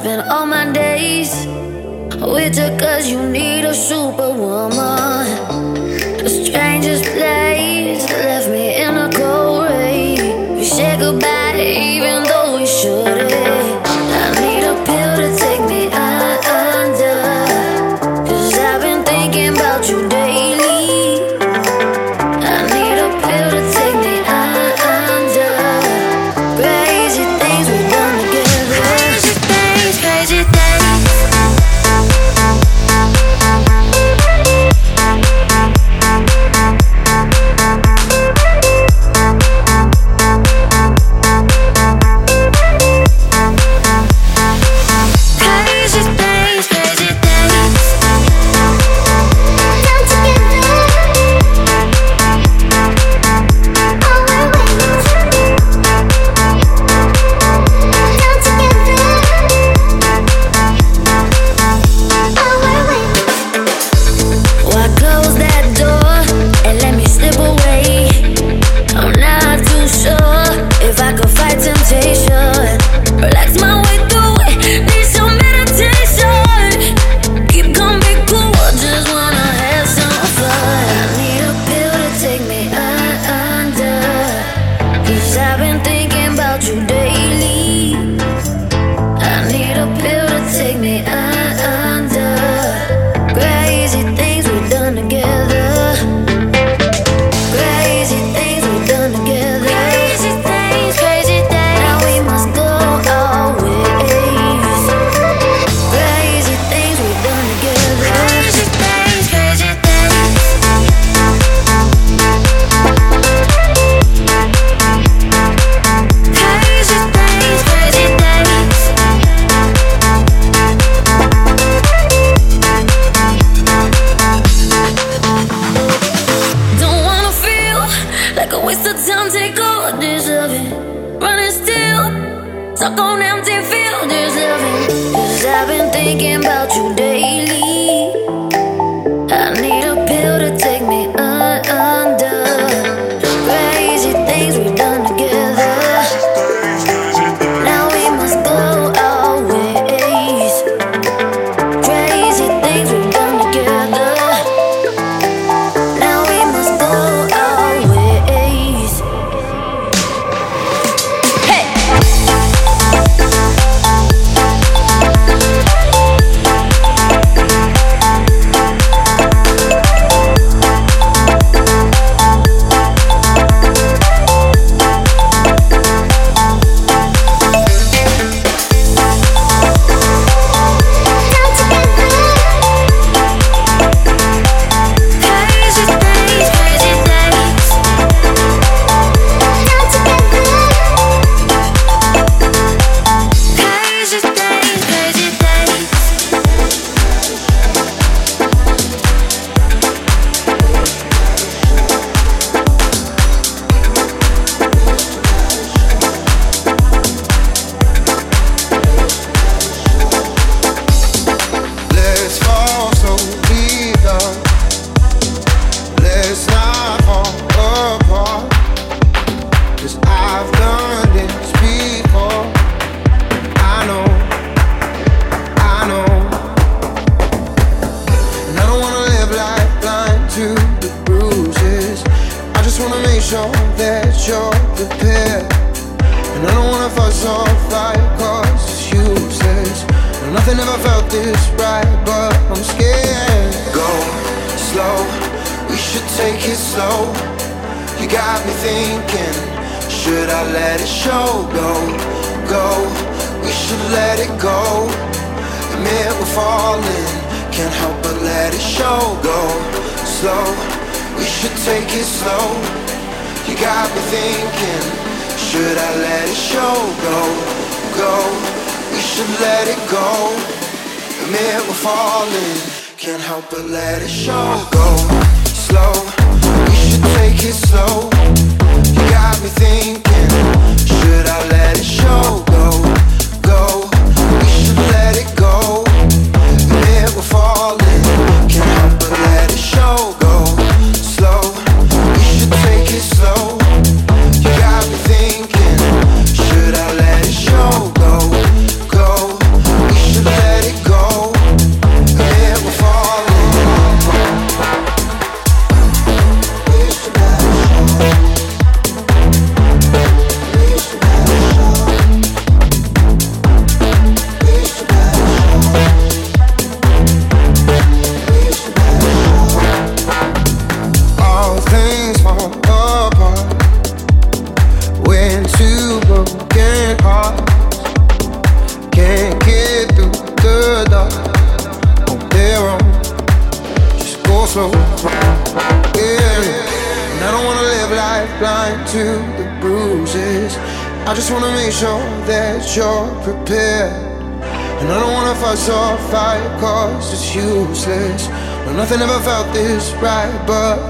spend all my days with you, cause you need a superwoman.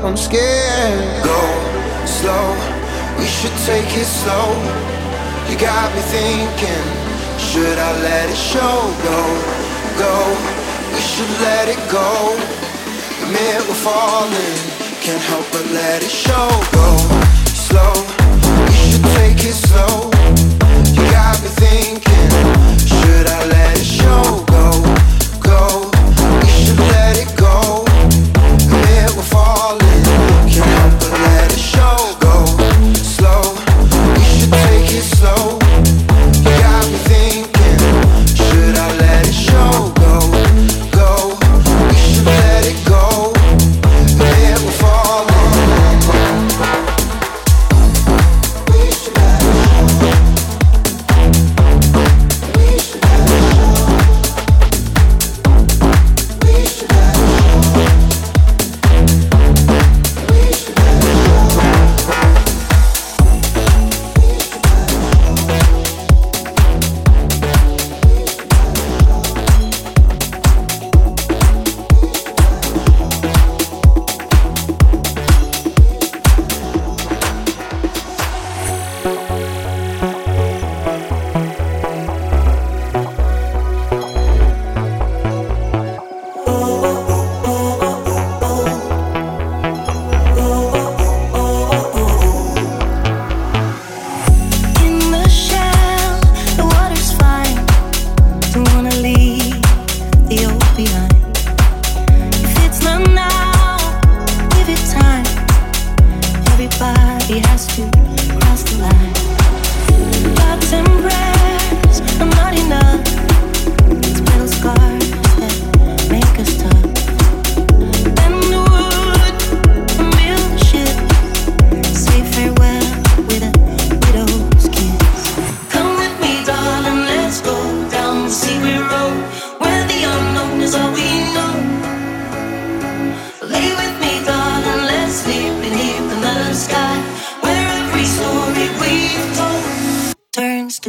I'm scared. Go slow, we should take it slow. You got me thinking, should I let it show? Go, go, we should let it go. Admit we're falling, can't help but let it show. Go.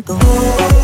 to go.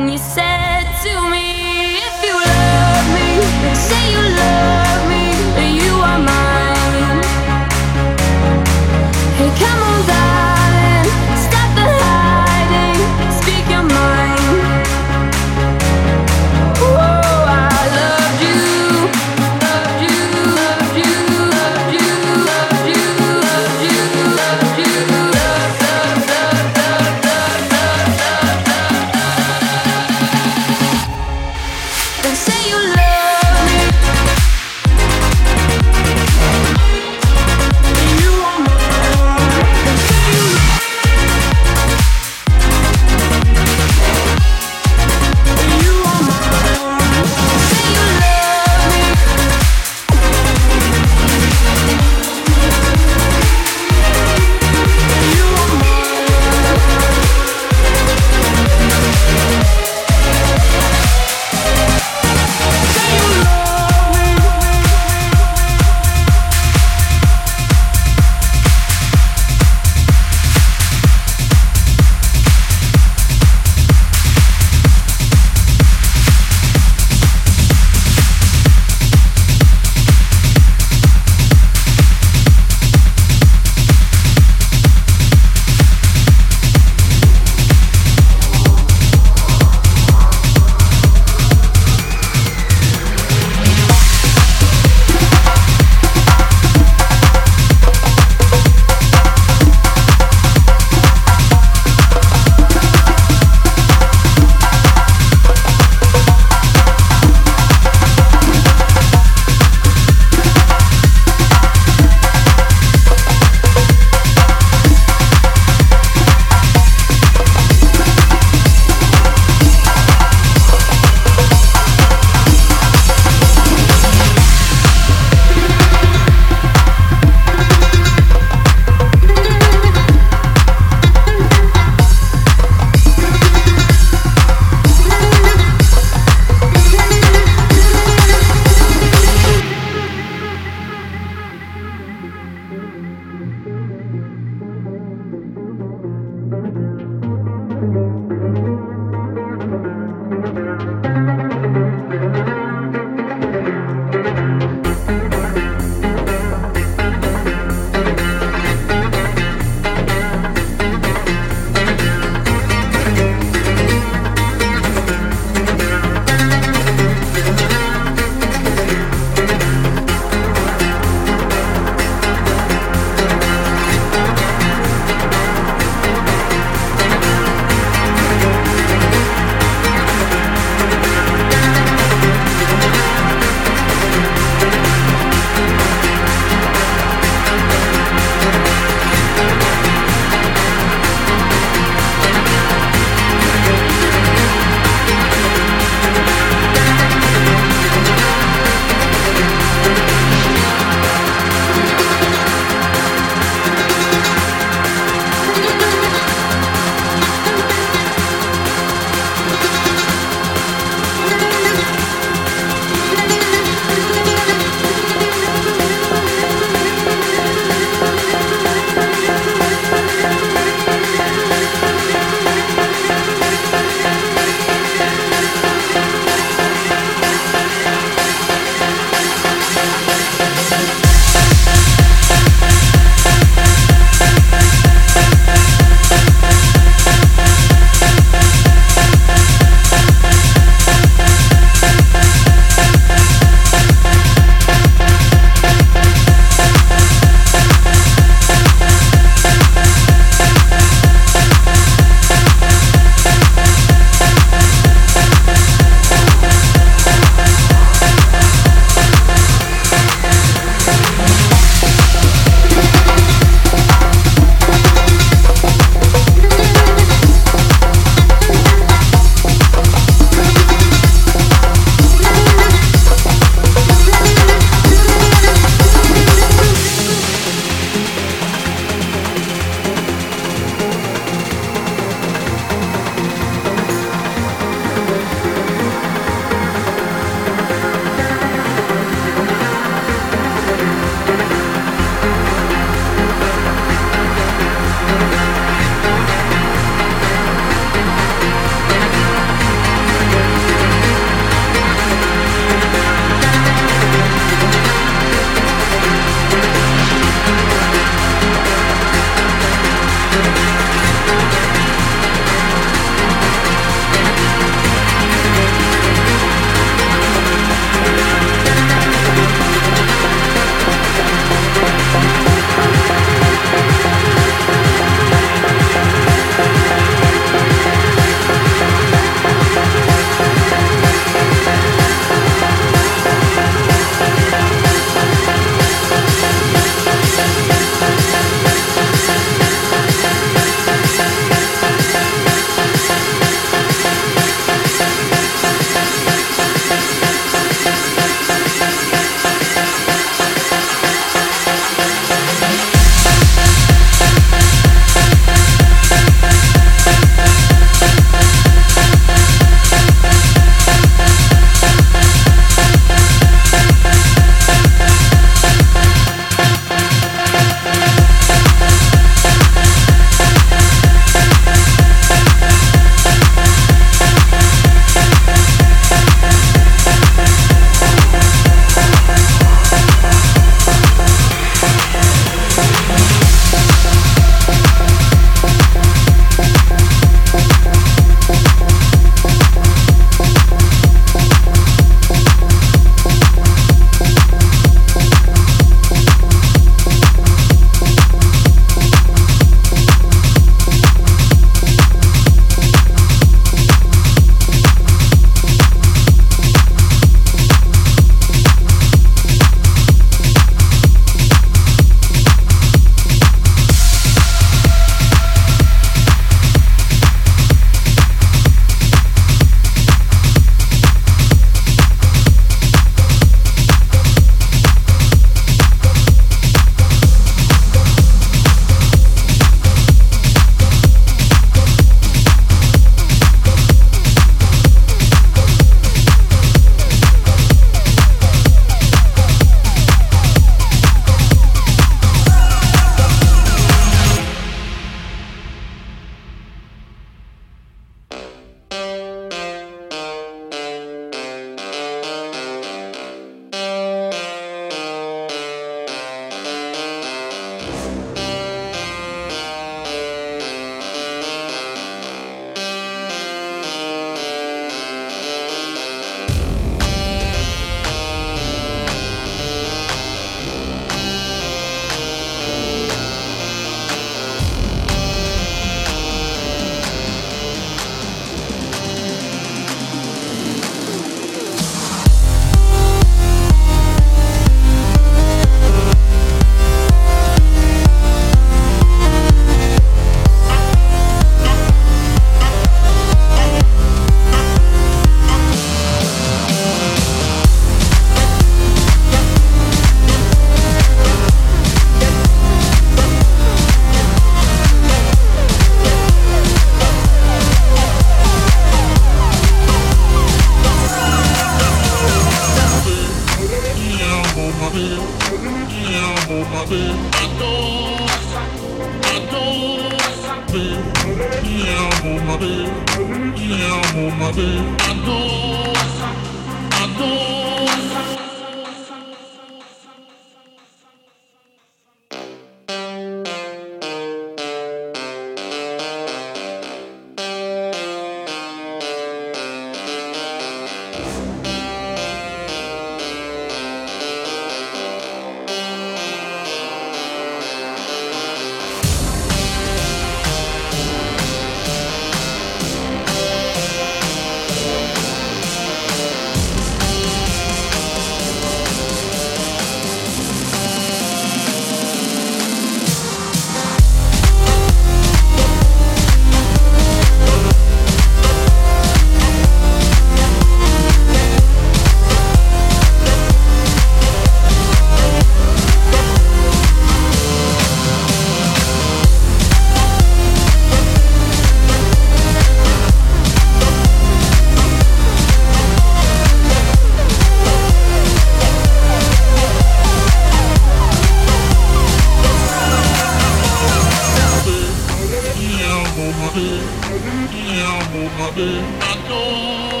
I know,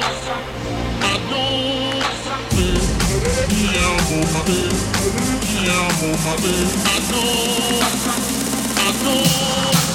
I know.